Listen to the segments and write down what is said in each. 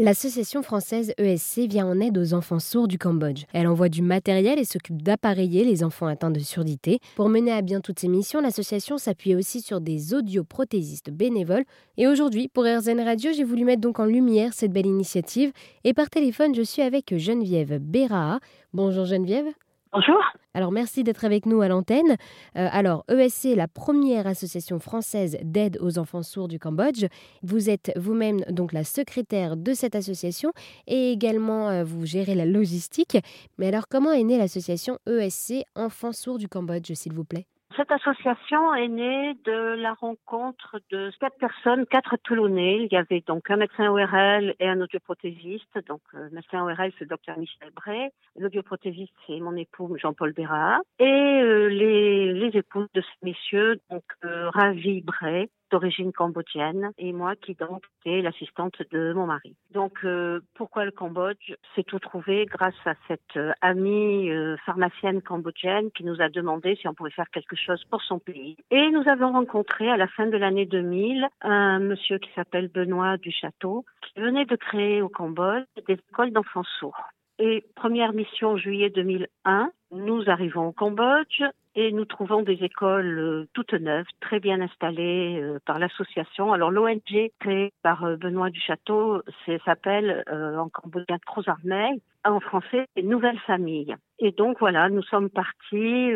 L'association française ESC vient en aide aux enfants sourds du Cambodge. Elle envoie du matériel et s'occupe d'appareiller les enfants atteints de surdité. Pour mener à bien toutes ses missions, l'association s'appuie aussi sur des audioprothésistes bénévoles. Et aujourd'hui, pour RZN Radio, j'ai voulu mettre donc en lumière cette belle initiative. Et par téléphone, je suis avec Geneviève Béraa. Bonjour Geneviève. Bonjour. Alors merci d'être avec nous à l'antenne. Euh, alors ESC est la première association française d'aide aux enfants sourds du Cambodge. Vous êtes vous-même donc la secrétaire de cette association et également euh, vous gérez la logistique. Mais alors comment est née l'association ESC Enfants sourds du Cambodge s'il vous plaît? Cette association est née de la rencontre de quatre personnes, quatre Toulonnais. Il y avait donc un médecin ORL et un audioprothésiste. Donc, le euh, médecin ORL, c'est le docteur Michel Bray. L'audioprothésiste, c'est mon époux Jean-Paul Béra. Et euh, les, les épouses de ces messieurs, donc euh, Ravi Bray, d'origine cambodgienne et moi qui donc était l'assistante de mon mari. Donc euh, pourquoi le Cambodge C'est tout trouvé grâce à cette euh, amie euh, pharmacienne cambodgienne qui nous a demandé si on pouvait faire quelque chose pour son pays. Et nous avons rencontré à la fin de l'année 2000 un monsieur qui s'appelle Benoît Duchâteau qui venait de créer au Cambodge des écoles d'enfants sourds. Et première mission juillet 2001, nous arrivons au Cambodge et nous trouvons des écoles euh, toutes neuves, très bien installées euh, par l'association. Alors l'ONG créée par euh, Benoît Duchâteau s'appelle en cambodgien Crozarmey, en français Nouvelle Famille. Et donc voilà, nous sommes partis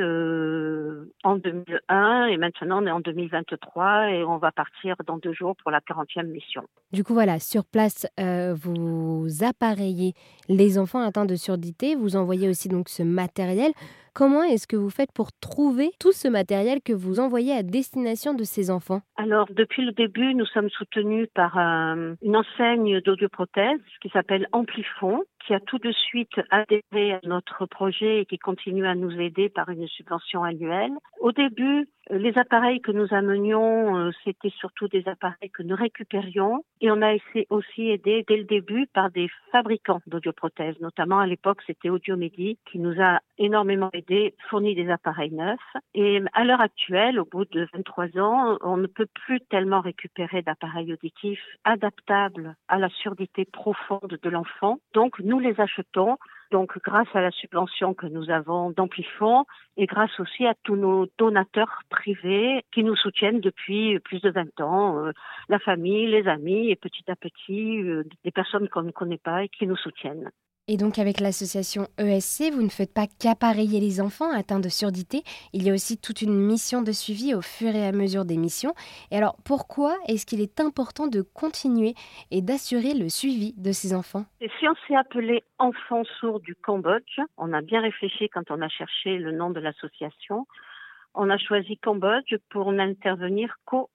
en 2001 et maintenant on est en 2023 et on va partir dans deux jours pour la 40e mission. Du coup voilà, sur place, vous appareillez les enfants atteints de surdité, vous envoyez aussi donc ce matériel. Comment est-ce que vous faites pour trouver tout ce matériel que vous envoyez à destination de ces enfants? Alors, depuis le début, nous sommes soutenus par euh, une enseigne d'audioprothèse qui s'appelle Amplifon, qui a tout de suite adhéré à notre projet et qui continue à nous aider par une subvention annuelle. Au début, les appareils que nous amenions, euh, c'était surtout des appareils que nous récupérions. Et on a aussi aidé dès le début par des fabricants d'audioprothèses, notamment à l'époque c'était Audiomedi qui nous a énormément aidé, fourni des appareils neufs. Et à l'heure actuelle, au bout de 23 ans, on ne peut plus tellement récupérer d'appareils auditifs adaptables à la surdité profonde de l'enfant. Donc nous les achetons donc grâce à la subvention que nous avons d'Amplifon et grâce aussi à tous nos donateurs privés qui nous soutiennent depuis plus de 20 ans, euh, la famille, les amis et petit à petit euh, des personnes qu'on ne connaît pas et qui nous soutiennent. Et donc avec l'association ESC, vous ne faites pas qu'appareiller les enfants atteints de surdité, il y a aussi toute une mission de suivi au fur et à mesure des missions. Et alors pourquoi est-ce qu'il est important de continuer et d'assurer le suivi de ces enfants? Si on s'est appelé Enfants sourds du Cambodge, on a bien réfléchi quand on a cherché le nom de l'association. On a choisi Cambodge pour n'intervenir qu'au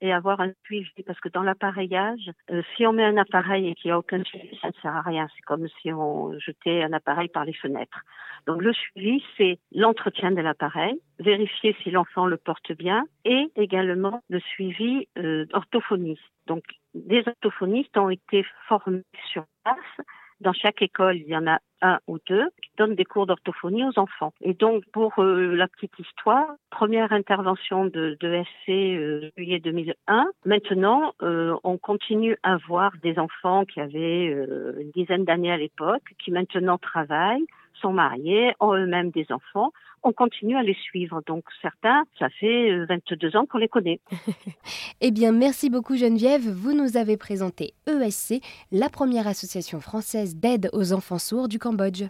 Et avoir un suivi parce que dans l'appareillage, euh, si on met un appareil et qu'il n'y a aucun suivi, ça ne sert à rien. C'est comme si on jetait un appareil par les fenêtres. Donc le suivi, c'est l'entretien de l'appareil, vérifier si l'enfant le porte bien et également le suivi euh, orthophoniste. Donc des orthophonistes ont été formés sur place dans chaque école, il y en a un ou deux qui donnent des cours d'orthophonie aux enfants. Et donc, pour euh, la petite histoire, première intervention de, de SC euh, juillet 2001. Maintenant, euh, on continue à voir des enfants qui avaient une dizaine d'années à l'époque, qui maintenant travaillent, sont mariés, ont eux-mêmes des enfants on continue à les suivre. Donc certains, ça fait 22 euh, ans qu'on les connaît. eh bien, merci beaucoup Geneviève. Vous nous avez présenté ESC, la première association française d'aide aux enfants sourds du Cambodge.